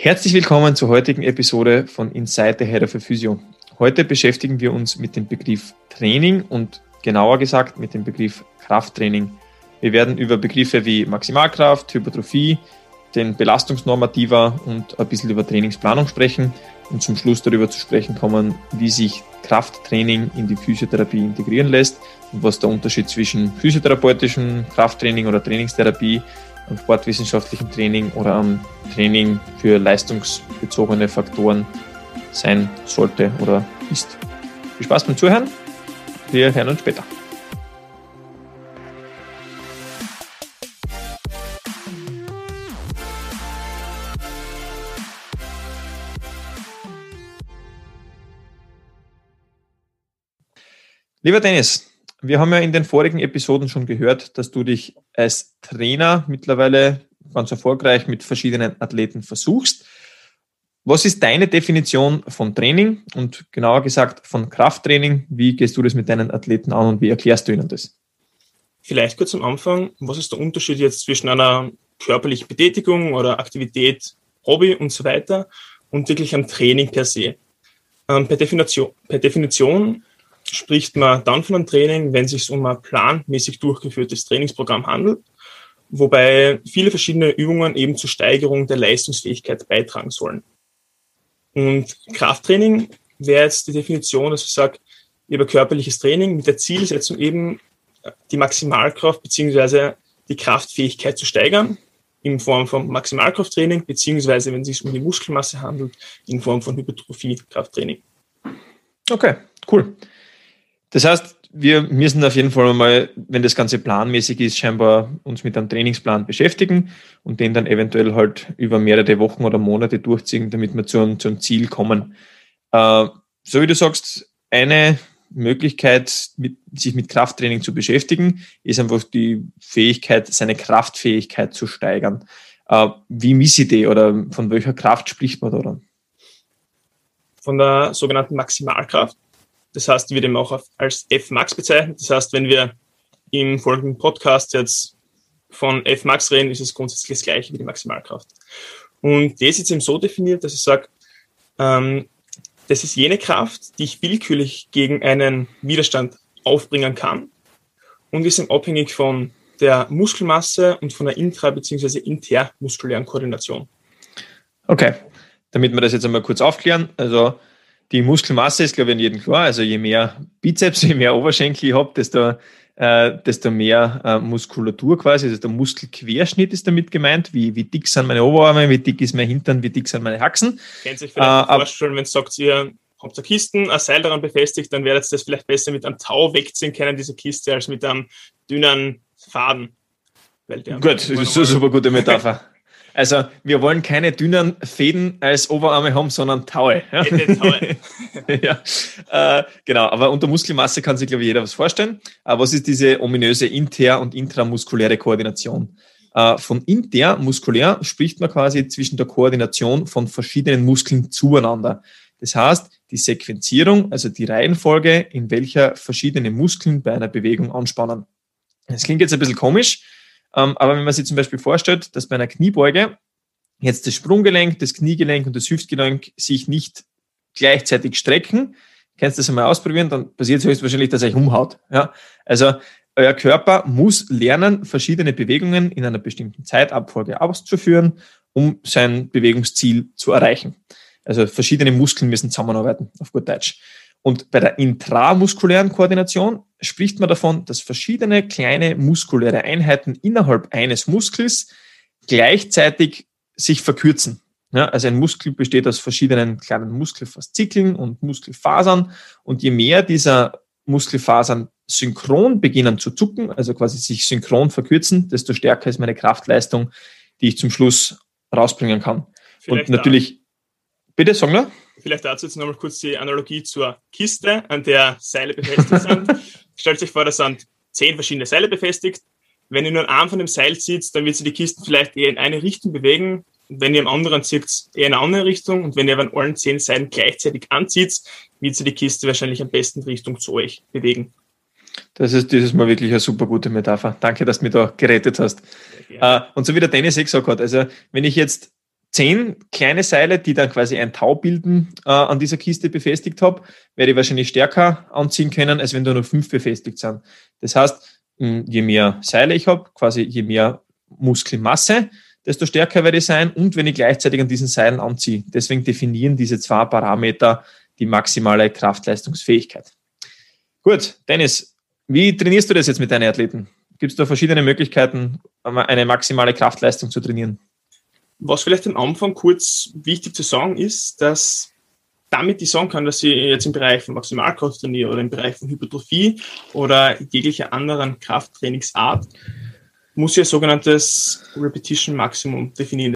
Herzlich willkommen zur heutigen Episode von Inside the Head of a Physio. Heute beschäftigen wir uns mit dem Begriff Training und genauer gesagt mit dem Begriff Krafttraining. Wir werden über Begriffe wie Maximalkraft, Hypertrophie, den Belastungsnormativer und ein bisschen über Trainingsplanung sprechen und zum Schluss darüber zu sprechen kommen, wie sich Krafttraining in die Physiotherapie integrieren lässt und was der Unterschied zwischen physiotherapeutischem Krafttraining oder Trainingstherapie am sportwissenschaftlichen Training oder am Training für leistungsbezogene Faktoren sein sollte oder ist. Viel Spaß beim Zuhören. Wir hören uns später. Lieber Dennis, wir haben ja in den vorigen Episoden schon gehört, dass du dich als Trainer mittlerweile ganz erfolgreich mit verschiedenen Athleten versuchst. Was ist deine Definition von Training und genauer gesagt von Krafttraining? Wie gehst du das mit deinen Athleten an und wie erklärst du ihnen das? Vielleicht kurz am Anfang, was ist der Unterschied jetzt zwischen einer körperlichen Betätigung oder Aktivität, Hobby und so weiter und wirklich am Training per se? Ähm, per, Definition, per Definition spricht man dann von einem Training, wenn es sich um ein planmäßig durchgeführtes Trainingsprogramm handelt, wobei viele verschiedene Übungen eben zur Steigerung der Leistungsfähigkeit beitragen sollen. Und Krafttraining wäre jetzt die Definition, dass ich sage, über körperliches Training mit der Zielsetzung eben die Maximalkraft beziehungsweise die Kraftfähigkeit zu steigern in Form von Maximalkrafttraining beziehungsweise wenn es sich um die Muskelmasse handelt in Form von Hypertrophie-Krafttraining. Okay, cool. Das heißt, wir müssen auf jeden Fall mal, wenn das Ganze planmäßig ist, scheinbar uns mit einem Trainingsplan beschäftigen und den dann eventuell halt über mehrere Wochen oder Monate durchziehen, damit wir zu einem, zu einem Ziel kommen. Äh, so wie du sagst, eine Möglichkeit, mit, sich mit Krafttraining zu beschäftigen, ist einfach die Fähigkeit, seine Kraftfähigkeit zu steigern. Äh, wie misst ich die oder von welcher Kraft spricht man da dann? Von der sogenannten Maximalkraft. Das heißt, wird eben auch als F-Max bezeichnet. Das heißt, wenn wir im folgenden Podcast jetzt von F-Max reden, ist es grundsätzlich das gleiche wie die Maximalkraft. Und das ist eben so definiert, dass ich sage, ähm, das ist jene Kraft, die ich willkürlich gegen einen Widerstand aufbringen kann und ist eben abhängig von der Muskelmasse und von der intra- bzw. intermuskulären Koordination. Okay, damit wir das jetzt einmal kurz aufklären. Also die Muskelmasse ist, glaube ich, in jedem klar. Also je mehr Bizeps, je mehr Oberschenkel ich habe, desto, äh, desto mehr äh, Muskulatur quasi. Also der Muskelquerschnitt ist damit gemeint. Wie, wie dick sind meine Oberarme, wie dick ist mein Hintern, wie dick sind meine Haxen. Kennt sich vielleicht äh, vorstellen, wenn es sagt, ihr habt eine Kisten, ein Seil daran befestigt, dann werdet ihr das vielleicht besser mit einem Tau wegziehen können, diese Kiste, als mit einem dünnen Faden. Gut, das ist so super gute Metapher. Also wir wollen keine dünnen Fäden als Oberarme haben, sondern Taue. Ja, Taue. ja. Äh, genau, aber unter Muskelmasse kann sich, glaube ich, jeder was vorstellen. Aber was ist diese ominöse inter- und intramuskuläre Koordination? Äh, von intermuskulär spricht man quasi zwischen der Koordination von verschiedenen Muskeln zueinander. Das heißt, die Sequenzierung, also die Reihenfolge, in welcher verschiedene Muskeln bei einer Bewegung anspannen. Das klingt jetzt ein bisschen komisch, aber wenn man sich zum Beispiel vorstellt, dass bei einer Kniebeuge jetzt das Sprunggelenk, das Kniegelenk und das Hüftgelenk sich nicht gleichzeitig strecken, kannst du das einmal ausprobieren, dann passiert es höchstwahrscheinlich, dass er euch umhaut. Ja? Also euer Körper muss lernen, verschiedene Bewegungen in einer bestimmten Zeitabfolge auszuführen, um sein Bewegungsziel zu erreichen. Also verschiedene Muskeln müssen zusammenarbeiten, auf gut Deutsch. Und bei der intramuskulären Koordination spricht man davon, dass verschiedene kleine muskuläre Einheiten innerhalb eines Muskels gleichzeitig sich verkürzen. Ja, also ein Muskel besteht aus verschiedenen kleinen Muskelfaszikeln und Muskelfasern. Und je mehr dieser Muskelfasern synchron beginnen zu zucken, also quasi sich synchron verkürzen, desto stärker ist meine Kraftleistung, die ich zum Schluss rausbringen kann. Vielleicht und natürlich, bitte, mal. Vielleicht dazu jetzt nochmal kurz die Analogie zur Kiste, an der Seile befestigt sind. Stellt sich vor, da sind zehn verschiedene Seile befestigt. Wenn ihr nur einen Arm von dem Seil zieht, dann wird sich die Kiste vielleicht eher in eine Richtung bewegen. wenn ihr am anderen zieht, eher in eine andere Richtung. Und wenn ihr an allen zehn Seilen gleichzeitig anzieht, wird sich die Kiste wahrscheinlich am besten Richtung zu euch bewegen. Das ist dieses Mal wirklich eine super gute Metapher. Danke, dass du mich da gerettet hast. Äh, und so wie der Dennis eh gesagt hat, also wenn ich jetzt zehn kleine Seile, die dann quasi ein Tau bilden, äh, an dieser Kiste befestigt habe, werde ich wahrscheinlich stärker anziehen können, als wenn da nur fünf befestigt sind. Das heißt, je mehr Seile ich habe, quasi je mehr Muskelmasse, desto stärker werde ich sein und wenn ich gleichzeitig an diesen Seilen anziehe. Deswegen definieren diese zwei Parameter die maximale Kraftleistungsfähigkeit. Gut, Dennis, wie trainierst du das jetzt mit deinen Athleten? Gibt es da verschiedene Möglichkeiten, eine maximale Kraftleistung zu trainieren? Was vielleicht am Anfang kurz wichtig zu sagen ist, dass damit ich sagen kann, dass ich jetzt im Bereich von Maximalkraft trainiere oder im Bereich von Hypertrophie oder jeglicher anderen Krafttrainingsart, muss ich ein sogenanntes Repetition Maximum definieren.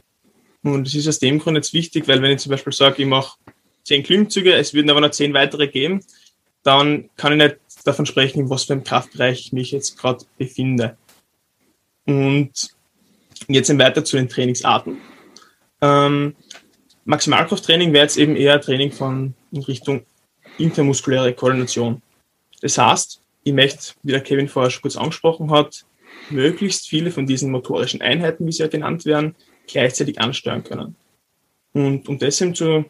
Und das ist aus dem Grund jetzt wichtig, weil wenn ich zum Beispiel sage, ich mache zehn Klimmzüge, es würden aber noch zehn weitere geben, dann kann ich nicht davon sprechen, was für einem Kraftbereich ich mich jetzt gerade befinde. Und jetzt weiter zu den Trainingsarten. Ähm, Maximalkrafttraining wäre jetzt eben eher Training von in Richtung intermuskuläre Koordination. Das heißt, ich möchte, wie der Kevin vorher schon kurz angesprochen hat, möglichst viele von diesen motorischen Einheiten, wie sie ja genannt werden, gleichzeitig ansteuern können. Und um das eben zu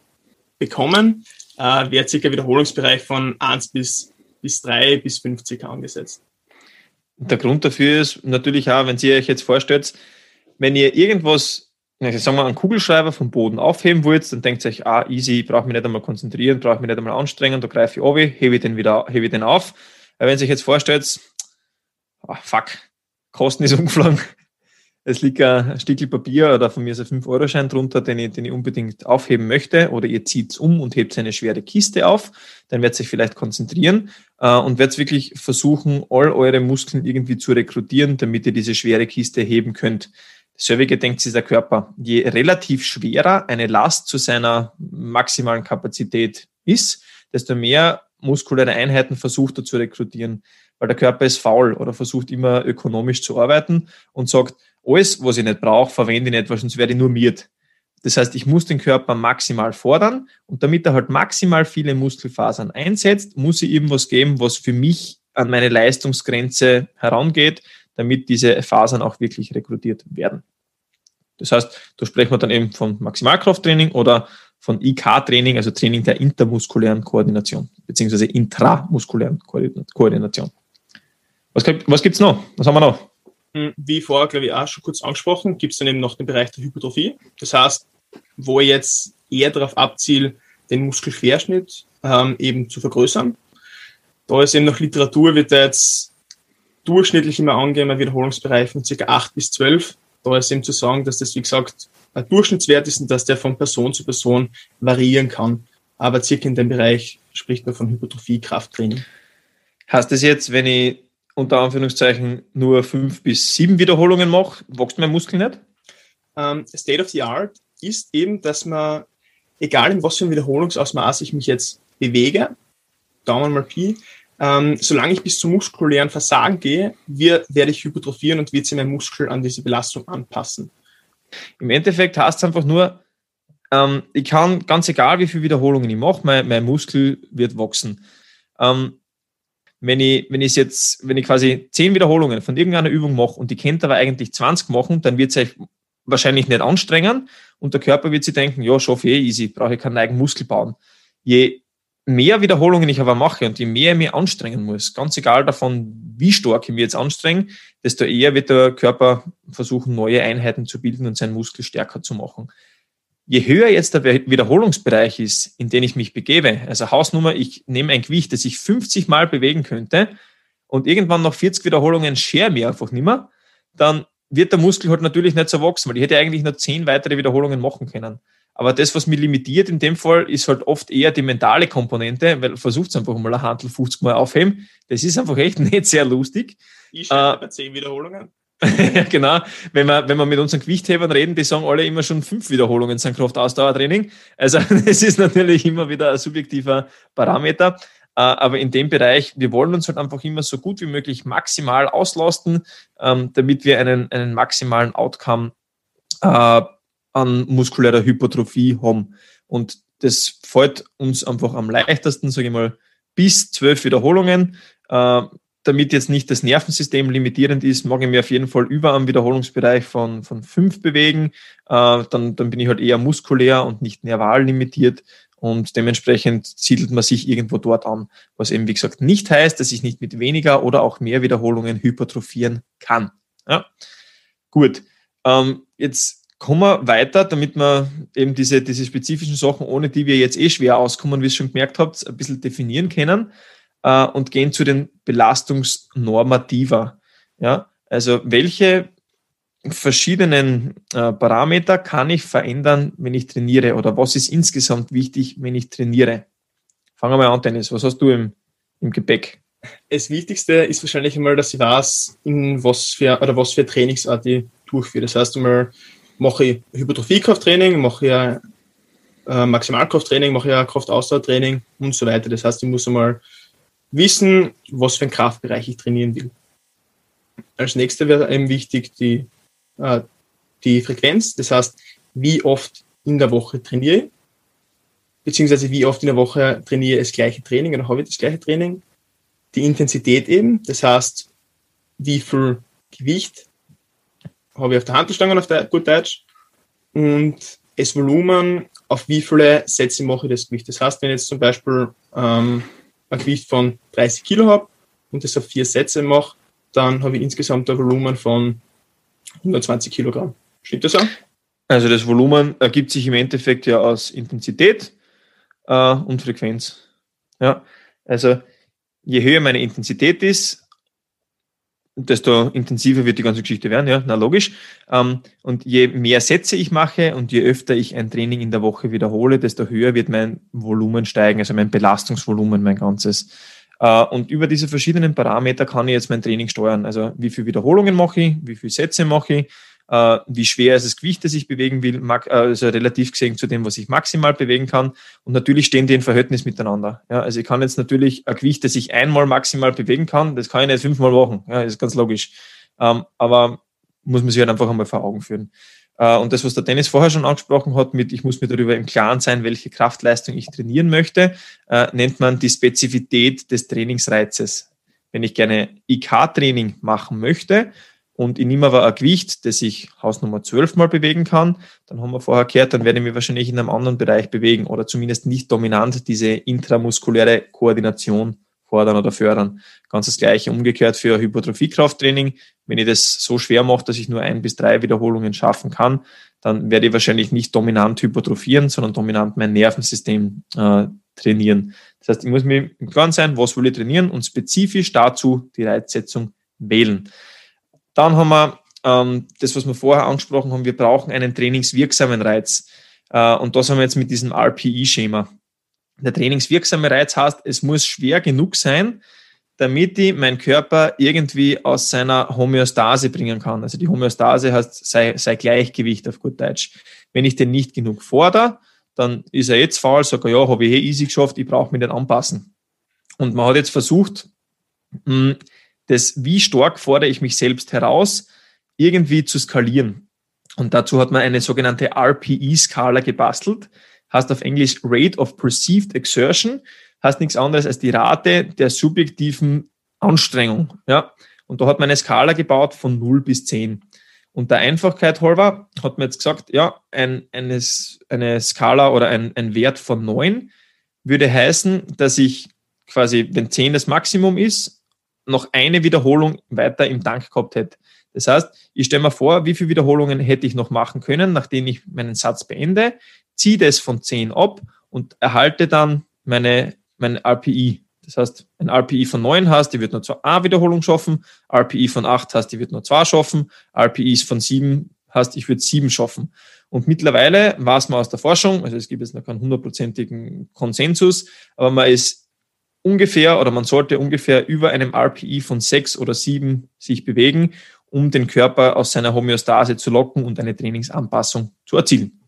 bekommen, äh, wird circa Wiederholungsbereich von 1 bis, bis 3 bis 50 angesetzt. Der Grund dafür ist natürlich auch, wenn Sie euch jetzt vorstellt, wenn ihr irgendwas also sagen wir, einen Kugelschreiber vom Boden aufheben wollt, dann denkt ihr euch, ah, easy, brauche mich nicht einmal konzentrieren, brauche mich nicht einmal anstrengen, da greife ich runter, hebe ich den wieder, hebe ich den auf. Aber wenn ihr euch jetzt vorstellt, ah, fuck, Kosten ist umgeflogen, es liegt ein Stückchen Papier oder von mir ist ein 5-Euro-Schein drunter, den ich, den ich unbedingt aufheben möchte, oder ihr zieht es um und hebt eine schwere Kiste auf, dann werdet ihr euch vielleicht konzentrieren äh, und werdet wirklich versuchen, all eure Muskeln irgendwie zu rekrutieren, damit ihr diese schwere Kiste heben könnt. Dasselbe denkt sich der Körper. Je relativ schwerer eine Last zu seiner maximalen Kapazität ist, desto mehr muskuläre Einheiten versucht er zu rekrutieren, weil der Körper ist faul oder versucht immer ökonomisch zu arbeiten und sagt, alles, was ich nicht brauche, verwende ich nicht, weil sonst werde ich nur miert. Das heißt, ich muss den Körper maximal fordern und damit er halt maximal viele Muskelfasern einsetzt, muss ich ihm was geben, was für mich an meine Leistungsgrenze herangeht, damit diese Fasern auch wirklich rekrutiert werden. Das heißt, da sprechen wir dann eben von Maximalkrafttraining oder von IK-Training, also Training der intermuskulären Koordination, beziehungsweise intramuskulären Koordination. Was, was gibt es noch? Was haben wir noch? Hm, wie vorher, glaube ich, auch schon kurz angesprochen, gibt es dann eben noch den Bereich der Hypertrophie. Das heißt, wo ich jetzt eher darauf abziele, den Muskelquerschnitt ähm, eben zu vergrößern. Da ist eben noch Literatur, wird da jetzt durchschnittlich immer angegeben, ein Wiederholungsbereich von ca. 8 bis 12. Da ist eben zu sagen, dass das, wie gesagt, ein Durchschnittswert ist und dass der von Person zu Person variieren kann. Aber circa in dem Bereich spricht man von Hypertrophie, Krafttraining. Heißt das jetzt, wenn ich unter Anführungszeichen nur fünf bis sieben Wiederholungen mache, wächst mein Muskel nicht? Um, ähm, State of the Art ist eben, dass man, egal in was für ein Wiederholungsausmaß ich mich jetzt bewege, Daumen mal Pi, ähm, solange ich bis zum muskulären Versagen gehe, wir, werde ich hypertrophieren und wird sich mein Muskel an diese Belastung anpassen. Im Endeffekt heißt es einfach nur, ähm, ich kann, ganz egal wie viele Wiederholungen ich mache, mein, mein Muskel wird wachsen. Ähm, wenn ich, wenn ich jetzt, wenn ich quasi zehn Wiederholungen von irgendeiner Übung mache und die kennt aber eigentlich 20 machen, dann wird es euch wahrscheinlich nicht anstrengen und der Körper wird sich denken, ja, schaffe ich eh easy, brauche ich keinen eigenen Muskel bauen. Je mehr Wiederholungen ich aber mache und je mehr ich mich anstrengen muss, ganz egal davon, wie stark ich mich jetzt anstrenge, desto eher wird der Körper versuchen, neue Einheiten zu bilden und seinen Muskel stärker zu machen. Je höher jetzt der Wiederholungsbereich ist, in den ich mich begebe, also Hausnummer, ich nehme ein Gewicht, das ich 50 Mal bewegen könnte und irgendwann nach 40 Wiederholungen schere mir einfach nicht mehr, dann wird der Muskel halt natürlich nicht so wachsen, weil ich hätte eigentlich nur 10 weitere Wiederholungen machen können. Aber das, was mich limitiert in dem Fall, ist halt oft eher die mentale Komponente, weil versucht es einfach mal ein Handel 50 Mal aufheben. Das ist einfach echt nicht sehr lustig. Ich äh, bei 10 Wiederholungen. ja, genau. Wenn wir, wenn wir mit unseren Gewichthebern reden, die sagen alle immer schon fünf Wiederholungen sind Kraftausdauertraining. Also das ist natürlich immer wieder ein subjektiver Parameter. Äh, aber in dem Bereich, wir wollen uns halt einfach immer so gut wie möglich maximal auslasten, ähm, damit wir einen, einen maximalen Outcome äh, an muskulärer Hypertrophie haben. Und das fällt uns einfach am leichtesten, sage ich mal, bis zwölf Wiederholungen. Äh, damit jetzt nicht das Nervensystem limitierend ist, mag ich mir auf jeden Fall über am Wiederholungsbereich von, von fünf bewegen. Äh, dann, dann bin ich halt eher muskulär und nicht nerval limitiert. Und dementsprechend siedelt man sich irgendwo dort an, was eben, wie gesagt, nicht heißt, dass ich nicht mit weniger oder auch mehr Wiederholungen hypertrophieren kann. Ja? Gut, ähm, jetzt kommen wir weiter, damit wir eben diese, diese spezifischen Sachen, ohne die wir jetzt eh schwer auskommen, wie ihr schon gemerkt habt, ein bisschen definieren können äh, und gehen zu den Belastungsnormativer. Ja, also welche verschiedenen äh, Parameter kann ich verändern, wenn ich trainiere oder was ist insgesamt wichtig, wenn ich trainiere? Fangen wir mal an, Dennis. Was hast du im, im Gepäck? Das Wichtigste ist wahrscheinlich einmal, dass ich weiß, in was für oder was für Trainingsart ich durchführe. Das heißt einmal, mache ich Hypertrophiekrafttraining, mache ich äh, Maximalkrafttraining, mache ich Kraftausdauertraining und so weiter. Das heißt, ich muss einmal wissen, was für einen Kraftbereich ich trainieren will. Als nächstes wäre eben wichtig die, äh, die Frequenz, das heißt, wie oft in der Woche trainiere ich, beziehungsweise wie oft in der Woche trainiere ich das gleiche Training oder habe ich das gleiche Training. Die Intensität eben, das heißt, wie viel Gewicht habe ich auf der Handelstange auf der, gut Deutsch und das Volumen, auf wie viele Sätze mache ich das Gewicht. Das heißt, wenn ich jetzt zum Beispiel ähm, ein Gewicht von 30 Kilo habe und das auf vier Sätze mache, dann habe ich insgesamt ein Volumen von 120 Kilogramm. Stimmt das auch? Also das Volumen ergibt sich im Endeffekt ja aus Intensität äh, und Frequenz. Ja, also je höher meine Intensität ist, desto intensiver wird die ganze Geschichte werden, ja, na logisch. Ähm, und je mehr Sätze ich mache und je öfter ich ein Training in der Woche wiederhole, desto höher wird mein Volumen steigen, also mein Belastungsvolumen, mein ganzes. Äh, und über diese verschiedenen Parameter kann ich jetzt mein Training steuern. Also wie viele Wiederholungen mache ich, wie viele Sätze mache ich, äh, wie schwer ist das Gewicht, das ich bewegen will, also relativ gesehen zu dem, was ich maximal bewegen kann. Und natürlich stehen die in Verhältnis miteinander. Ja, also ich kann jetzt natürlich ein Gewicht, das ich einmal maximal bewegen kann, das kann ich nicht fünfmal machen. Ja, ist ganz logisch. Ähm, aber muss man sich halt einfach einmal vor Augen führen. Äh, und das, was der Dennis vorher schon angesprochen hat, mit ich muss mir darüber im Klaren sein, welche Kraftleistung ich trainieren möchte, äh, nennt man die Spezifität des Trainingsreizes. Wenn ich gerne IK-Training machen möchte, und ich nehme aber ein Gewicht, das ich Hausnummer 12 mal bewegen kann, dann haben wir vorher gehört, dann werde ich mich wahrscheinlich in einem anderen Bereich bewegen oder zumindest nicht dominant diese intramuskuläre Koordination fordern oder fördern. Ganz das gleiche umgekehrt für Hypertrophiekrafttraining. Wenn ich das so schwer mache, dass ich nur ein bis drei Wiederholungen schaffen kann, dann werde ich wahrscheinlich nicht dominant hypertrophieren, sondern dominant mein Nervensystem äh, trainieren. Das heißt, ich muss mir im Klaren sein, was will ich trainieren und spezifisch dazu die Reizsetzung wählen. Dann haben wir ähm, das, was wir vorher angesprochen haben, wir brauchen einen trainingswirksamen Reiz. Äh, und das haben wir jetzt mit diesem RPE-Schema. Der trainingswirksame Reiz heißt, es muss schwer genug sein, damit ich meinen Körper irgendwie aus seiner Homöostase bringen kann. Also die Homöostase heißt sei, sei Gleichgewicht auf gut Deutsch. Wenn ich den nicht genug fordere, dann ist er jetzt faul, sagt er, ja, habe ich eh easy geschafft, ich brauche mich nicht anpassen. Und man hat jetzt versucht, mh, das, wie stark fordere ich mich selbst heraus, irgendwie zu skalieren. Und dazu hat man eine sogenannte RPE-Skala gebastelt, heißt auf Englisch Rate of Perceived Exertion, heißt nichts anderes als die Rate der subjektiven Anstrengung. Ja? Und da hat man eine Skala gebaut von 0 bis 10. Und der Einfachkeit halber hat man jetzt gesagt, ja, ein, eine, eine Skala oder ein, ein Wert von 9 würde heißen, dass ich quasi, wenn 10 das Maximum ist, noch eine Wiederholung weiter im Tank gehabt hätte. Das heißt, ich stelle mir vor, wie viele Wiederholungen hätte ich noch machen können, nachdem ich meinen Satz beende, ziehe das von 10 ab und erhalte dann meine, mein RPI. Das heißt, ein RPI von 9 hast, die wird nur zwei eine Wiederholung schaffen, RPI von 8 hast, die wird nur zwei schaffen, RPIs von 7 hast, ich würde 7 schaffen. Und mittlerweile weiß man aus der Forschung, also es gibt jetzt noch keinen hundertprozentigen Konsensus, aber man ist ungefähr oder man sollte ungefähr über einem RPI von sechs oder sieben sich bewegen, um den Körper aus seiner Homöostase zu locken und eine Trainingsanpassung zu erzielen.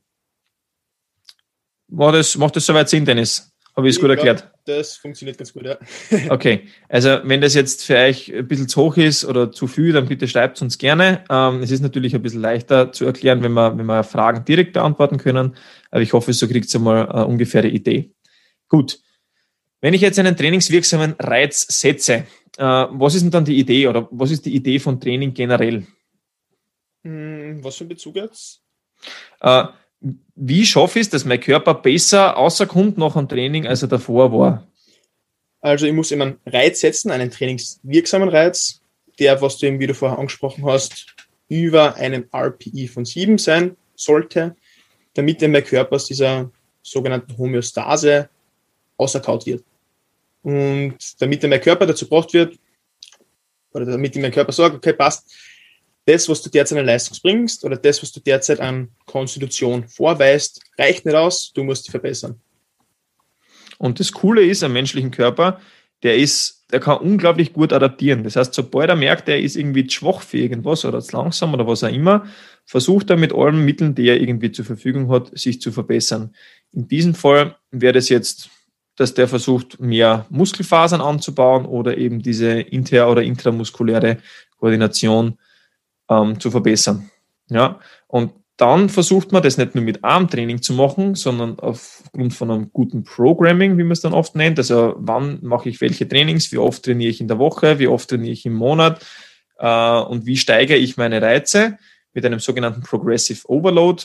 War das, macht das soweit Sinn, Dennis? Habe ich es gut erklärt? Das funktioniert ganz gut, ja. okay, also wenn das jetzt für euch ein bisschen zu hoch ist oder zu viel, dann bitte schreibt es uns gerne. Ähm, es ist natürlich ein bisschen leichter zu erklären, wenn wir, wenn wir Fragen direkt beantworten können, aber ich hoffe, so kriegt ihr mal eine ungefähre Idee. Gut, Wenn ich jetzt einen trainingswirksamen Reiz setze, äh, was ist denn dann die Idee oder was ist die Idee von Training generell? Hm, was für ein Bezug jetzt? Äh, wie schaffe ich es, dass mein Körper besser außerkommt nach einem Training, als er davor war? Also ich muss immer einen Reiz setzen, einen trainingswirksamen Reiz, der, was du eben, wie du vorher angesprochen hast, über einem RPI von 7 sein sollte, damit mein Körper aus dieser sogenannten Homöostase auserkaut wird. Und damit mein Körper dazu gebracht wird, oder damit mein Körper sagt, okay, passt, das, was du derzeit an Leistung bringst oder das, was du derzeit an Konstitution vorweist, reicht nicht aus, du musst dich verbessern. Und das Coole ist am menschlichen Körper, der ist, der kann unglaublich gut adaptieren. Das heißt, sobald er merkt, er ist irgendwie schwach für irgendwas oder zu langsam oder was auch immer, versucht er mit allen Mitteln, die er irgendwie zur Verfügung hat, sich zu verbessern. In diesem Fall wäre das jetzt, dass der versucht, mehr Muskelfasern anzubauen oder eben diese inter- oder intramuskuläre Koordination ähm, zu verbessern. Ja, und dann versucht man das nicht nur mit Armtraining zu machen, sondern aufgrund von einem guten Programming, wie man es dann oft nennt. Also wann mache ich welche Trainings, wie oft trainiere ich in der Woche, wie oft trainiere ich im Monat äh, und wie steigere ich meine Reize mit einem sogenannten Progressive Overload,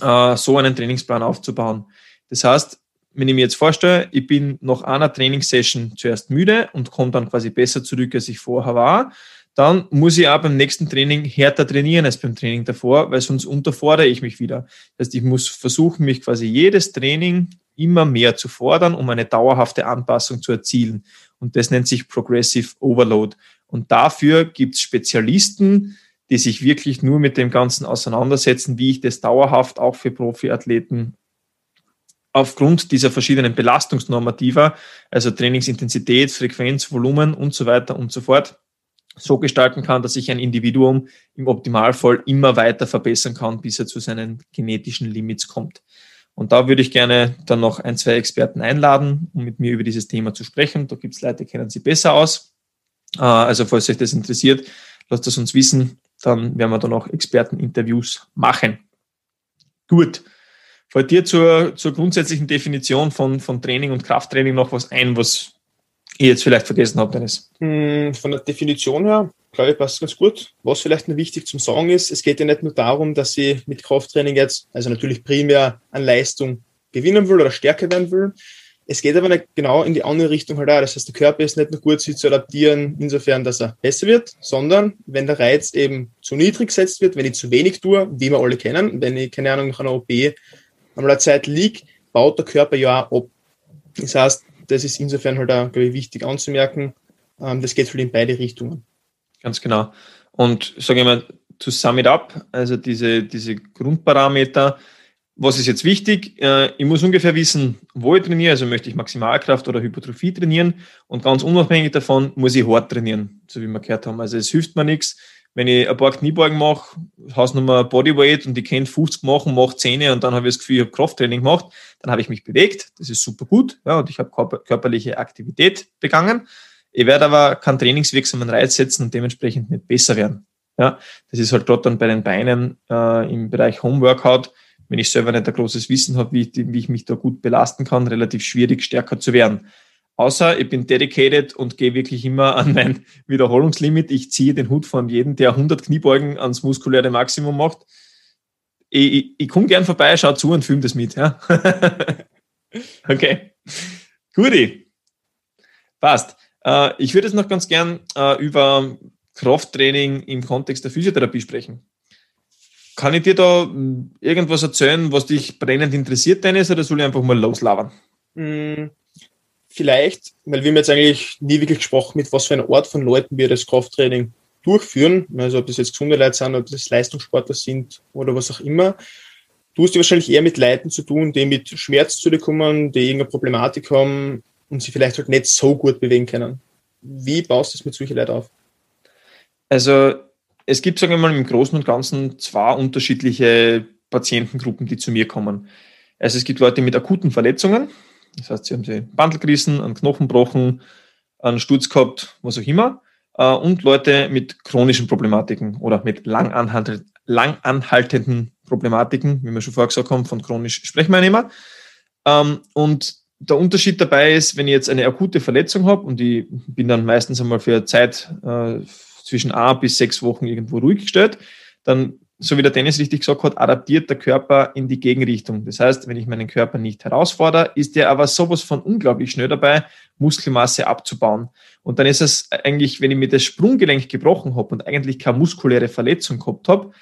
äh, so einen Trainingsplan aufzubauen. Das heißt, wenn ich mir jetzt vorstelle, ich bin nach einer Trainingssession zuerst müde und komme dann quasi besser zurück, als ich vorher war, dann muss ich auch beim nächsten Training härter trainieren als beim Training davor, weil sonst unterfordere ich mich wieder. Das heißt, ich muss versuchen, mich quasi jedes Training immer mehr zu fordern, um eine dauerhafte Anpassung zu erzielen. Und das nennt sich Progressive Overload. Und dafür gibt es Spezialisten, die sich wirklich nur mit dem Ganzen auseinandersetzen, wie ich das dauerhaft auch für Profiathleten aufgrund dieser verschiedenen Belastungsnormativa, also Trainingsintensität, Frequenz, Volumen und so weiter und so fort, so gestalten kann, dass sich ein Individuum im Optimalfall immer weiter verbessern kann, bis er zu seinen genetischen Limits kommt. Und da würde ich gerne dann noch ein, zwei Experten einladen, um mit mir über dieses Thema zu sprechen. Da gibt es Leute, kennen sie besser aus. Äh, also falls euch das interessiert, lasst es uns wissen. Dann werden wir da noch Experteninterviews machen. Gut. Fällt dir zur, zur grundsätzlichen Definition von, von Training und Krafttraining noch was ein, was ich jetzt vielleicht vergessen habe, Dennis? Hm, von der Definition her, glaube ich, passt ganz gut. Was vielleicht noch wichtig zum Sagen ist, es geht ja nicht nur darum, dass ich mit Krafttraining jetzt, also natürlich primär an Leistung gewinnen will oder stärker werden will. Es geht aber nicht genau in die andere Richtung halt auch. Das heißt, der Körper ist nicht nur gut, sich zu adaptieren, insofern, dass er besser wird, sondern wenn der Reiz eben zu niedrig gesetzt wird, wenn ich zu wenig tue, wie wir alle kennen, wenn ich, keine Ahnung, nach einer OP einmal eine Zeit liege, baut der Körper ja auch ab. Das heißt, das ist insofern halt auch, glaube ich, wichtig anzumerken. Ähm, das geht halt in beide Richtungen. Ganz genau. Und sage ich mal, to sum it up, also diese, diese Grundparameter, was ist jetzt wichtig? Äh, ich muss ungefähr wissen, wo ich trainiere, also möchte ich Maximalkraft oder Hypertrophie trainieren und ganz unabhängig davon muss ich hart trainieren, so wie wir gehört haben. Also es hilft mir nichts, wenn ich ein paar Kniebeugen mache, Hausnummer Bodyweight und ich kenne 50 machen, mache 10 und dann habe ich das Gefühl, ich habe Krafttraining gemacht, dann habe ich mich bewegt, das ist super gut ja, und ich habe körperliche Aktivität begangen. Ich werde aber keinen trainingswirksamen Reiz setzen und dementsprechend nicht besser werden. Ja, das ist halt gerade dann bei den Beinen äh, im Bereich Homeworkout, wenn ich selber nicht ein großes Wissen habe, wie, wie ich mich da gut belasten kann, relativ schwierig, stärker zu werden. Außer ich bin dedicated und gehe wirklich immer an mein Wiederholungslimit. Ich ziehe den Hut von jedem, der 100 Kniebeugen ans muskuläre Maximum macht. Ich, ich, ich komme gern vorbei, schau zu und filme das mit. Ja? okay. Guti. Passt. Äh, ich würde jetzt noch ganz gern äh, über Krafttraining im Kontext der Physiotherapie sprechen. Kann ich dir da hm, irgendwas erzählen, was dich brennend interessiert, Dennis, oder soll ich einfach mal loslabern? Mm, vielleicht, weil wir haben jetzt eigentlich nie wirklich gesprochen, mit was für einer Art von Leuten wir das Krafttraining durchführen, also ob das jetzt gesunde Leute sind, ob das Leistungssportler sind oder was auch immer. Du hast ja wahrscheinlich eher mit Leuten zu tun, die mit Schmerz zu dir kommen, die irgendeine Problematik haben und sie vielleicht halt nicht so gut bewegen können. Wie baust du das mit solchen Leuten auf? Also es gibt, sagen wir mal, im Großen und Ganzen zwei unterschiedliche Patientengruppen, die zu mir kommen. Also es gibt Leute mit akuten Verletzungen, das heißt, sie haben sie Bandel gerissen, einen Knochen gebrochen, einen Sturz gehabt, was auch immer. Äh, und Leute mit chronischen Problematiken oder mit lang, anhaltenden Problematiken, wie wir schon vorher gesagt haben, von chronisch sprechen wir nicht. Ähm, und der Unterschied dabei ist, wenn ich jetzt eine akute Verletzung habe und ich bin dann meistens einmal für eine Zeit äh, zwischen A bis sechs Wochen irgendwo ruhig gestellt, dann, so wie der Dennis richtig gesagt hat, adaptiert der Körper in die Gegenrichtung. Das heißt, wenn ich meinen Körper nicht herausfordere, ist der aber sowas von unglaublich schnell dabei, Muskelmasse abzubauen. Und dann ist es eigentlich, wenn ich mir das Sprunggelenk gebrochen habe und eigentlich keine muskuläre Verletzung gehabt habe,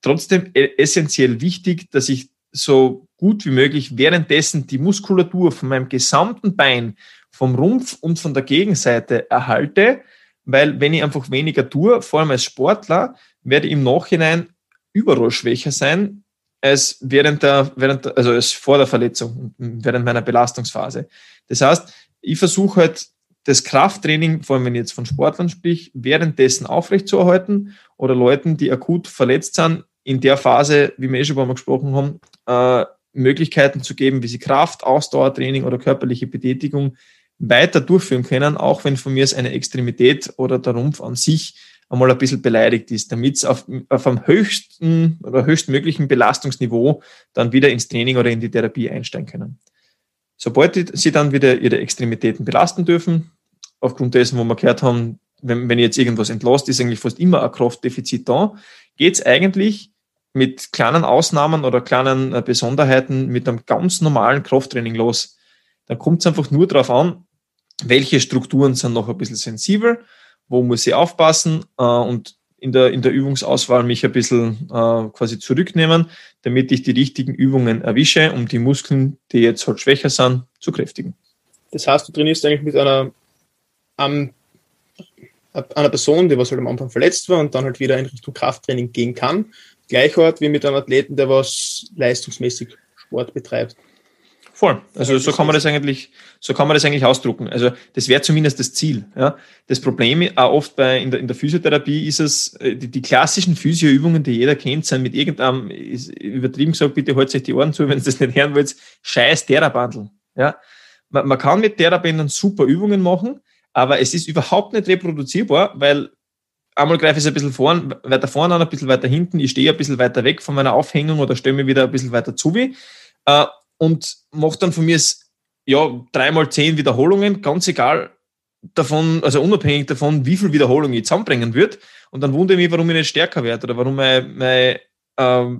trotzdem e-, essentiell wichtig, dass ich so gut wie möglich währenddessen die Muskulatur von meinem gesamten Bein, vom Rumpf und von der Gegenseite erhalte, weil wenn ich einfach weniger tue, vor allem als Sportler, werde ich im Nachhinein überall schwächer sein als während der, während also als vor der Verletzung, während meiner Belastungsphase. Das heißt, ich versuche halt das Krafttraining, vor allem wenn ich jetzt von Sportlern sprich, währenddessen aufrechtzuerhalten oder Leuten, die akut verletzt sind, in der Phase, wie wir eh schon mal gesprochen haben, äh, Möglichkeiten zu geben, wie sie Kraft, Ausdauertraining oder körperliche Betätigung weiter durchführen können, auch wenn von mir es eine Extremität oder der Rumpf an sich einmal ein bisschen beleidigt ist, damit es auf, auf einem höchsten oder höchstmöglichen Belastungsniveau dann wieder ins Training oder in die Therapie einsteigen können. Sobald sie dann wieder ihre Extremitäten belasten dürfen, aufgrund dessen, wo wir gehört haben, wenn, wenn jetzt irgendwas entlost, ist eigentlich fast immer ein Kraftdefizit da, geht es eigentlich mit kleinen Ausnahmen oder kleinen äh, Besonderheiten mit einem ganz normalen Krafttraining los. Dann kommt es einfach nur darauf an, welche Strukturen sind noch ein bisschen sensibel, wo muss ich aufpassen äh, und in der, in der Übungsauswahl mich ein bisschen äh, quasi zurücknehmen, damit ich die richtigen Übungen erwische, um die Muskeln, die jetzt halt schwächer sind, zu kräftigen. Das heißt, du trainierst eigentlich mit einer, um, einer Person, die was halt am Anfang verletzt war und dann halt wieder in Richtung Krafttraining gehen kann, gleich hart wie mit einem Athleten, der was leistungsmäßig Sport betreibt. Voll. Also so kann man das eigentlich, so kann man das eigentlich ausdrucken. Also das wäre zumindest das Ziel. Ja. Das Problem auch oft bei in der, in der Physiotherapie ist es, äh, die, die klassischen Physioübungen, die jeder kennt, sind mit irgendeinem, ist übertrieben gesagt, bitte holt euch die Ohren zu, wenn ihr das nicht hören wollt, scheiß Therabandel. Ja. Man, man kann mit Therabändern super Übungen machen, aber es ist überhaupt nicht reproduzierbar, weil einmal greife ich es ein bisschen vorn, weiter vorne an, ein bisschen weiter hinten, ich stehe ein bisschen weiter weg von meiner Aufhängung oder stelle mich wieder ein bisschen weiter zu wie äh, und mache dann von mir ja, dreimal zehn Wiederholungen, ganz egal davon, also unabhängig davon, wie viel Wiederholungen ich zusammenbringen würde. Und dann wundere ich mich, warum ich nicht stärker werde oder warum meine, meine, äh,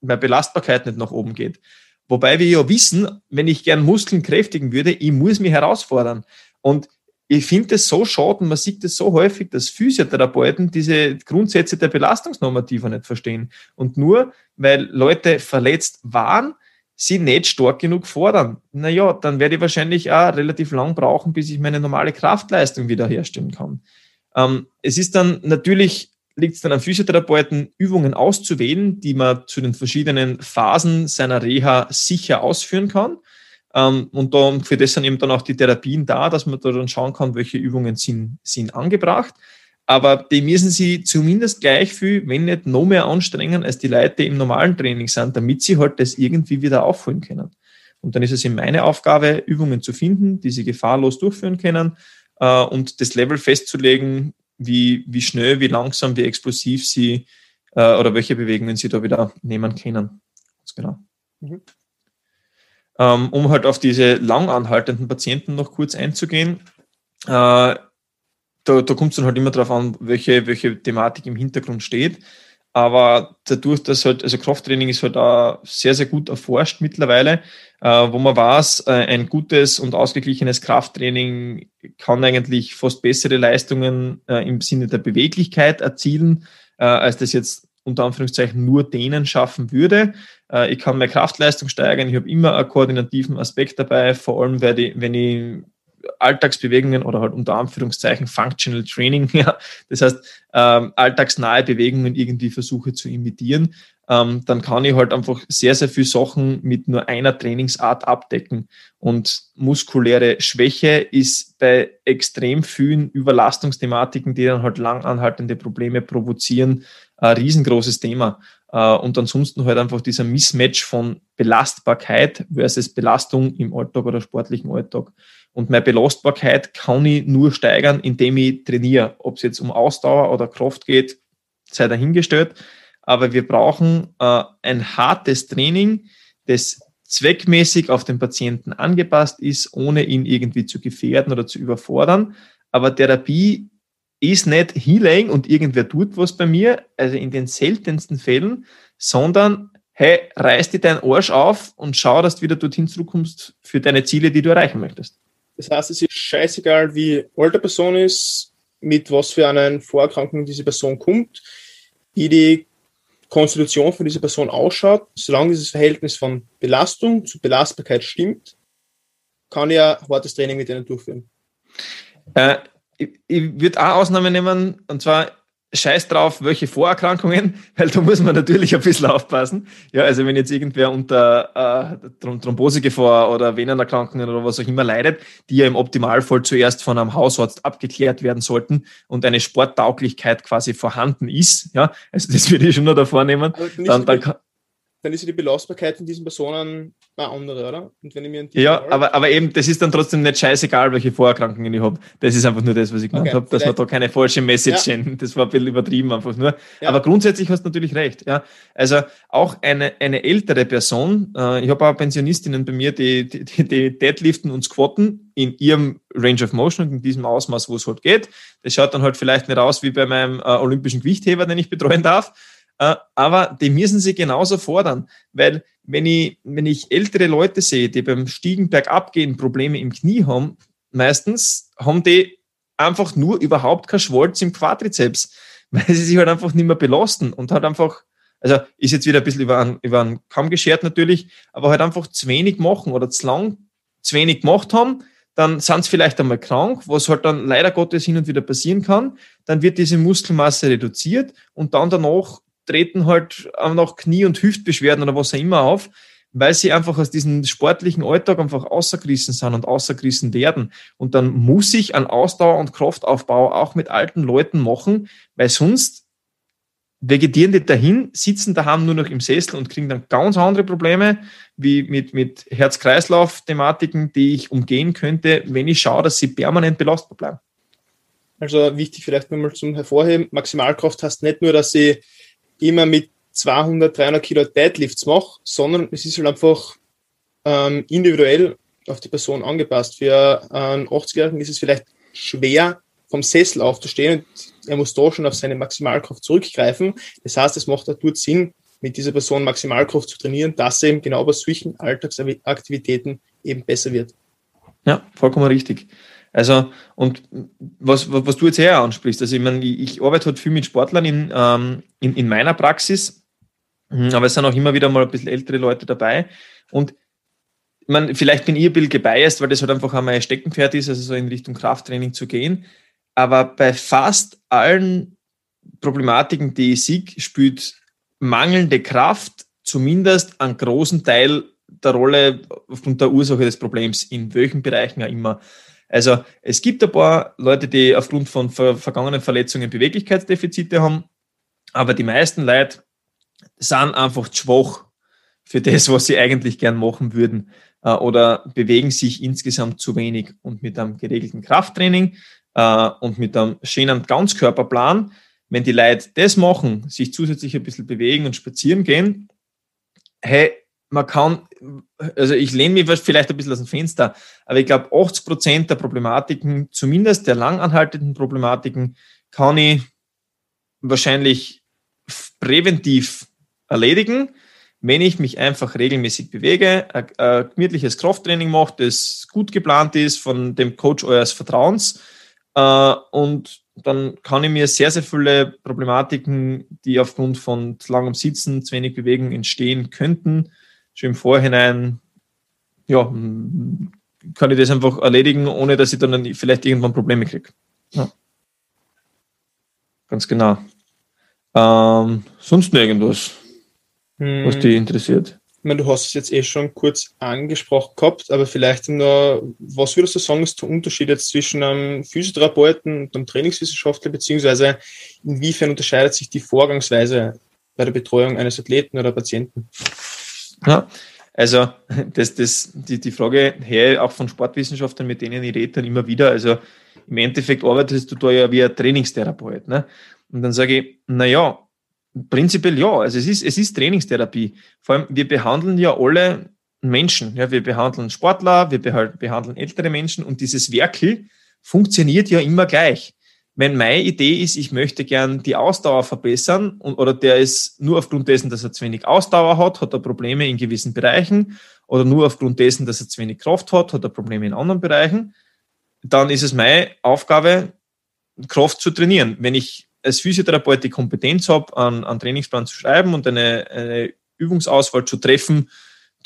meine Belastbarkeit nicht nach oben geht. Wobei wir ja wissen, wenn ich gern Muskeln kräftigen würde, ich muss mich herausfordern. Und ich finde es so schade und man sieht es so häufig, dass Physiotherapeuten diese Grundsätze der Belastungsnormative nicht verstehen. Und nur weil Leute verletzt waren, sie nicht stark genug fordern. Naja, dann werde ich wahrscheinlich auch relativ lang brauchen, bis ich meine normale Kraftleistung wiederherstellen kann. Ähm, es ist dann natürlich, liegt es dann am Physiotherapeuten, Übungen auszuwählen, die man zu den verschiedenen Phasen seiner Reha sicher ausführen kann. Ähm, und da, für das sind eben dann auch die Therapien da, dass man da dann schauen kann, welche Übungen sind, sind angebracht. Aber die müssen sie zumindest gleich viel, wenn nicht noch mehr anstrengen, als die Leute die im normalen Training sind, damit sie halt das irgendwie wieder aufholen können. Und dann ist es eben meine Aufgabe, Übungen zu finden, die sie gefahrlos durchführen können äh, und das Level festzulegen, wie, wie schnell, wie langsam, wie explosiv sie äh, oder welche Bewegungen sie da wieder nehmen können. Ganz genau. Mhm. Ähm, um halt auf diese lang anhaltenden Patienten noch kurz einzugehen. Äh, da, da kommt es dann halt immer darauf an, welche, welche Thematik im Hintergrund steht. Aber dadurch, dass halt, also Krafttraining ist halt auch sehr, sehr gut erforscht mittlerweile, äh, wo man weiß, äh, ein gutes und ausgeglichenes Krafttraining kann eigentlich fast bessere Leistungen äh, im Sinne der Beweglichkeit erzielen, äh, als das jetzt unter Anführungszeichen nur denen schaffen würde. Äh, ich kann meine Kraftleistung steigern, ich habe immer einen koordinativen Aspekt dabei, vor allem wenn ich, wenn ich Alltagsbewegungen oder halt unter Anführungszeichen Functional Training, ja, das heißt ähm, alltagsnahe Bewegungen irgendwie versuche zu imitieren, ähm, dann kann ich halt einfach sehr, sehr viele Sachen mit nur einer Trainingsart abdecken. Und muskuläre Schwäche ist bei extrem vielen Überlastungsthematiken, die dann halt lang anhaltende Probleme provozieren, ein riesengroßes Thema. Äh, und ansonsten halt einfach dieser Mismatch von Belastbarkeit versus Belastung im Alltag oder sportlichen Alltag. Und meine Belastbarkeit kann ich nur steigern, indem ich trainiere. Ob es jetzt um Ausdauer oder Kraft geht, sei dahingestellt. Aber wir brauchen äh, ein hartes Training, das zweckmäßig auf den Patienten angepasst ist, ohne ihn irgendwie zu gefährden oder zu überfordern. Aber Therapie ist nicht Healing und irgendwer tut was bei mir, also in den seltensten Fällen, sondern hey, reiß dir deinen Arsch auf und schau, dass du wieder dorthin zurückkommst für deine Ziele, die du erreichen möchtest. Das heißt, es ist scheißegal, wie alt die Person ist, mit was für einer Vorerkrankung diese Person kommt, wie die Konstitution von dieser Person ausschaut, solange dieses Verhältnis von Belastung zu Belastbarkeit stimmt, kann ich ein hartes Training mit denen durchführen. Äh, ich, ich würde auch Ausnahme nehmen, und zwar scheiß drauf, welche Vorerkrankungen, weil da muss man natürlich ein bisschen aufpassen. Ja, also wenn jetzt irgendwer unter äh, Thrombosegefahr oder Venenerkrankungen oder was auch immer leidet, die ja im Optimalfall zuerst von einem Hausarzt abgeklärt werden sollten und eine Sporttauglichkeit quasi vorhanden ist, ja, also das würde ich schon noch davor nehmen, dann, dann, kann, dann ist ja die Belastbarkeit von diesen Personen eine andere, oder? Und wenn ich mir ja, aber, aber eben, das ist dann trotzdem nicht scheißegal, welche Vorerkrankungen ich habe. Das ist einfach nur das, was ich gemeint okay, habe, dass wir da keine falsche Message ja. senden. Das war ein bisschen übertrieben einfach nur. Ja. Aber grundsätzlich hast du natürlich recht. Ja. Also auch eine, eine ältere Person, äh, ich habe auch Pensionistinnen bei mir, die, die, die deadliften und squatten in ihrem Range of Motion und in diesem Ausmaß, wo es halt geht. Das schaut dann halt vielleicht nicht aus wie bei meinem äh, olympischen Gewichtheber, den ich betreuen darf. Äh, aber die müssen sie genauso fordern, weil wenn ich, wenn ich ältere Leute sehe, die beim Stiegen bergab gehen Probleme im Knie haben, meistens haben die einfach nur überhaupt kein Schwolz im Quadrizeps, weil sie sich halt einfach nicht mehr belasten und halt einfach, also ist jetzt wieder ein bisschen über einen, über einen Kamm geschert natürlich, aber halt einfach zu wenig machen oder zu lang zu wenig gemacht haben, dann sind sie vielleicht einmal krank, was halt dann leider Gottes hin und wieder passieren kann. Dann wird diese Muskelmasse reduziert und dann danach treten halt auch noch Knie- und Hüftbeschwerden oder was auch immer auf, weil sie einfach aus diesem sportlichen Alltag einfach außergerissen sind und außergerissen werden. Und dann muss ich einen Ausdauer- und Kraftaufbau auch mit alten Leuten machen, weil sonst vegetieren die dahin, sitzen daheim nur noch im Sessel und kriegen dann ganz andere Probleme, wie mit, mit Herz-Kreislauf-Thematiken, die ich umgehen könnte, wenn ich schaue, dass sie permanent belastbar bleiben. Also wichtig vielleicht nochmal zum Hervorheben, Maximalkraft heißt nicht nur, dass sie immer mit 200, 300 Kilo Deadlifts mache, sondern es ist halt einfach ähm, individuell auf die Person angepasst. Für einen 80-Jährigen ist es vielleicht schwer, vom Sessel aufzustehen und er muss da schon auf seine Maximalkraft zurückgreifen. Das heißt, es macht natürlich Sinn, mit dieser Person Maximalkraft zu trainieren, dass er eben genau bei solchen Alltagsaktivitäten eben besser wird. Ja, vollkommen richtig. Also, und was, was du jetzt her ansprichst, also ich meine, ich, arbeite halt viel mit Sportlern in, ähm, in, in meiner Praxis, hm, aber es sind auch immer wieder mal ein bisschen ältere Leute dabei. Und ich meine, vielleicht bin ich ein bisschen gebiased, weil das halt einfach auch mein Steckenpferd ist, also so in Richtung Krafttraining zu gehen. Aber bei fast allen Problematiken, die ich sehe, spielt mangelnde Kraft zumindest einen großen Teil der Rolle aufgrund der Ursache des Problems, in welchen Bereichen ja immer. Also es gibt ein paar Leute, die aufgrund von ver vergangenen Verletzungen Beweglichkeitsdefizite haben, aber die meisten Leute sind einfach schwach für das, was sie eigentlich gern machen würden äh, oder bewegen sich insgesamt zu wenig. Und mit einem geregelten Krafttraining äh, und mit einem schönen Ganzkörperplan, wenn die Leute das machen, sich zusätzlich ein bisschen bewegen und spazieren gehen, hey, man kann, also ich lehne mich vielleicht ein bisschen aus dem Fenster, aber ich glaube, 80 Prozent der Problematiken, zumindest der langanhaltenden Problematiken, kann ich wahrscheinlich präventiv erledigen, wenn ich mich einfach regelmäßig bewege, ein, ein gemütliches Krafttraining mache, das gut geplant ist von dem Coach eures Vertrauens äh, und dann kann ich mir sehr, sehr viele Problematiken, die aufgrund von langem Sitzen, zu wenig Bewegung entstehen könnten, schon im Vorhinein, ja, kann ich das einfach erledigen, ohne dass ich dann vielleicht irgendwann Probleme kriege. Ja. Ganz genau. Ähm, sonst noch irgendwas, hm. was dich interessiert? Ich meine, du hast es jetzt eh schon kurz angesprochen gehabt, aber vielleicht noch, was würdest du sagen, ist der Unterschied jetzt zwischen einem Physiotherapeuten und einem Trainingswissenschaftler, beziehungsweise inwiefern unterscheidet sich die Vorgangsweise bei der Betreuung eines Athleten oder Patienten? Ja, also das, das, die, die Frage her auch von Sportwissenschaftlern, mit denen ich rede, dann immer wieder. Also im Endeffekt arbeitest du da ja wie ein Trainingstherapeut. Ne? Und dann sage ich, naja, prinzipiell ja, also es ist, es ist Trainingstherapie. Vor allem, wir behandeln ja alle Menschen. Ja, wir behandeln Sportler, wir behandeln ältere Menschen und dieses Werkel funktioniert ja immer gleich. Wenn meine Idee ist, ich möchte gern die Ausdauer verbessern und, oder der ist nur aufgrund dessen, dass er zu wenig Ausdauer hat, hat er Probleme in gewissen Bereichen oder nur aufgrund dessen, dass er zu wenig Kraft hat, hat er Probleme in anderen Bereichen, dann ist es meine Aufgabe, Kraft zu trainieren. Wenn ich als Physiotherapeut die Kompetenz habe, einen, einen Trainingsplan zu schreiben und eine, eine Übungsauswahl zu treffen,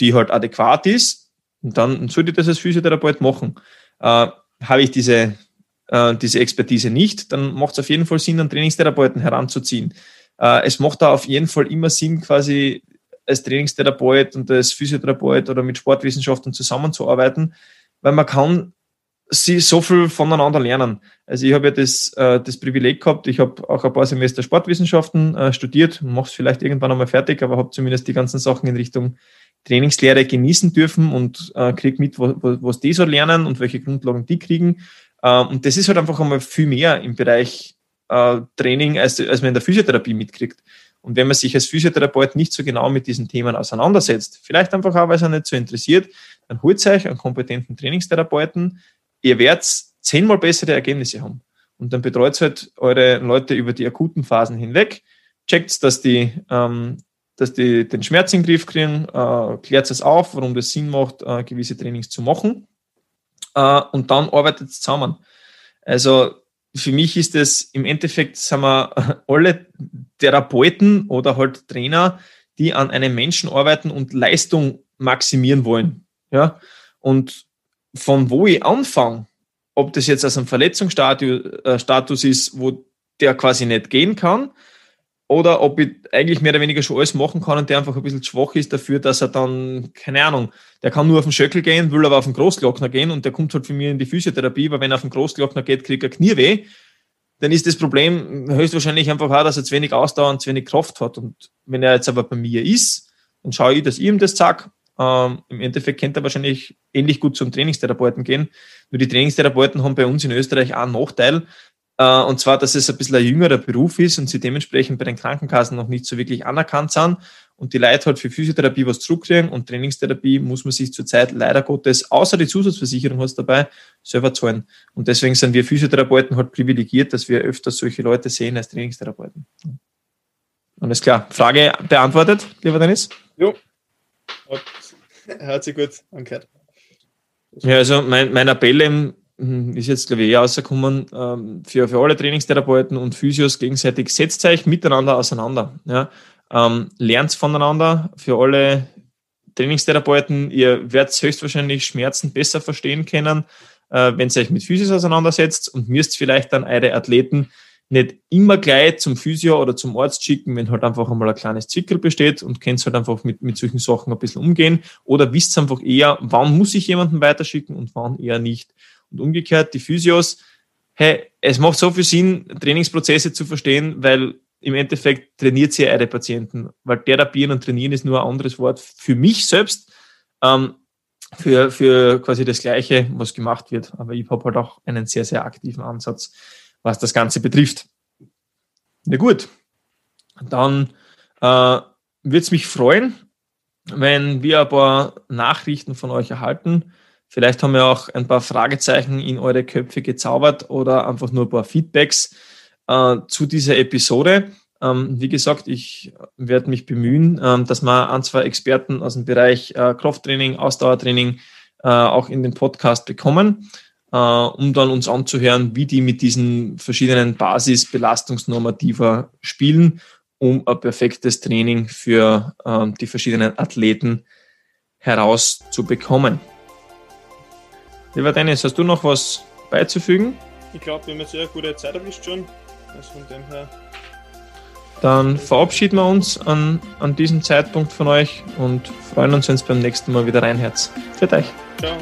die halt adäquat ist, dann sollte ich das als Physiotherapeut machen. Äh, habe ich diese, äh, diese Expertise nicht, dann macht es auf jeden Fall Sinn, einen Trainingstherapeuten heranzuziehen. Äh, es macht da auf jeden Fall immer Sinn, quasi als Trainingstherapeut und als Physiotherapeut oder mit Sportwissenschaftlern zusammenzuarbeiten, weil man kann sie so viel voneinander lernen. Also ich habe ja das, äh, das Privileg gehabt, ich habe auch ein paar Semester Sportwissenschaften äh, studiert, mache es vielleicht irgendwann einmal fertig, aber habe zumindest die ganzen Sachen in Richtung Trainingslehre genießen dürfen und äh, kriege mit, wo, was die so lernen und welche Grundlagen die kriegen. Äh, und das ist halt einfach einmal viel mehr im Bereich äh, Training, als, als man in der Physiotherapie mitkriegt. Und wenn man sich als Physiotherapeut nicht so genau mit diesen Themen auseinandersetzt, vielleicht einfach auch, weil es nicht so interessiert, dann holt euch einen kompetenten Trainingstherapeuten, ihr werdet zehnmal bessere Ergebnisse haben. Und dann betreut halt eure Leute über die akuten Phasen hinweg, checkt, dass die, ähm, dass die den Schmerz in den Griff kriegen, äh, klärt es auf, warum das Sinn macht, äh, gewisse Trainings zu machen. Äh, und dann arbeitet es zusammen. Also für mich ist es im Endeffekt, sagen wir, alle Therapeuten oder halt Trainer, die an einem Menschen arbeiten und Leistung maximieren wollen. Ja, und von wo ich anfange, ob das jetzt aus einem Verletzungsstatus äh, ist, wo der quasi nicht gehen kann, oder ob ich eigentlich mehr oder weniger schon alles machen kann und der einfach ein bisschen schwach ist dafür, dass er dann, keine Ahnung, der kann nur auf den Schöckel gehen, will aber auf den Großglockner gehen und der kommt halt für mich in die Physiotherapie, weil wenn er auf den Großglockner geht, kriegt er Knieweh, dann ist das Problem höchstwahrscheinlich einfach auch, dass er zu wenig Ausdauer und zu wenig Kraft hat. Und wenn er jetzt aber bei mir ist, dann schaue ich, dass ich ihm das sage, ähm, Im Endeffekt könnte er wahrscheinlich ähnlich gut zum Trainingstherapeuten gehen. Nur die Trainingstherapeuten haben bei uns in Österreich auch einen Nachteil. Äh, und zwar, dass es ein bisschen ein jüngerer Beruf ist und sie dementsprechend bei den Krankenkassen noch nicht so wirklich anerkannt sind. Und die Leute halt für Physiotherapie was zurückkriegen und Trainingstherapie muss man sich zurzeit leider Gottes, außer die Zusatzversicherung hast dabei, selber zahlen. Und deswegen sind wir Physiotherapeuten halt privilegiert, dass wir öfter solche Leute sehen als Trainingstherapeuten. Alles klar. Frage beantwortet, lieber Dennis? Jo. Hört sich gut angehört. Ja, also mein, mein Appell hm, ist jetzt, glaube ich, eher rausgekommen, ähm, für, für alle Trainingstherapeuten und Physios gegenseitig, setzt euch miteinander auseinander. Ja? Ähm, lernt voneinander. Für alle Trainingstherapeuten, ihr werdet höchstwahrscheinlich Schmerzen besser verstehen können, äh, wenn ihr euch mit Physios auseinandersetzt und müsst vielleicht dann eure Athleten nicht immer gleich zum Physio oder zum Arzt schicken, wenn halt einfach einmal ein kleines Zwickel besteht und könnt halt einfach mit, mit solchen Sachen ein bisschen umgehen oder wisst einfach eher, wann muss ich jemanden weiterschicken und wann eher nicht. Und umgekehrt, die Physios, hey, es macht so viel Sinn, Trainingsprozesse zu verstehen, weil im Endeffekt trainiert sie eure Patienten, weil therapieren und trainieren ist nur ein anderes Wort für mich selbst, ähm, für, für quasi das Gleiche, was gemacht wird. Aber ich habe halt auch einen sehr, sehr aktiven Ansatz was das Ganze betrifft. Na gut, dann äh, würde es mich freuen, wenn wir ein paar Nachrichten von euch erhalten. Vielleicht haben wir auch ein paar Fragezeichen in eure Köpfe gezaubert oder einfach nur ein paar Feedbacks äh, zu dieser Episode. Ähm, wie gesagt, ich werde mich bemühen, ähm, dass wir ein, zwei Experten aus dem Bereich äh, Krafttraining, Ausdauertraining äh, auch in den Podcast bekommen äh, um dann uns anzuhören, wie die mit diesen verschiedenen Basisbelastungsnormativer spielen, um ein perfektes Training für äh, die verschiedenen Athleten herauszubekommen. Lieber Dennis, hast du noch was beizufügen? Ich glaube, wir haben jetzt sehr gute Zeit erwischt schon. Also von dem her. Dann verabschieden wir uns an, an diesem Zeitpunkt von euch und freuen uns, wenn es beim nächsten Mal wieder reinherz. Für euch. Ciao.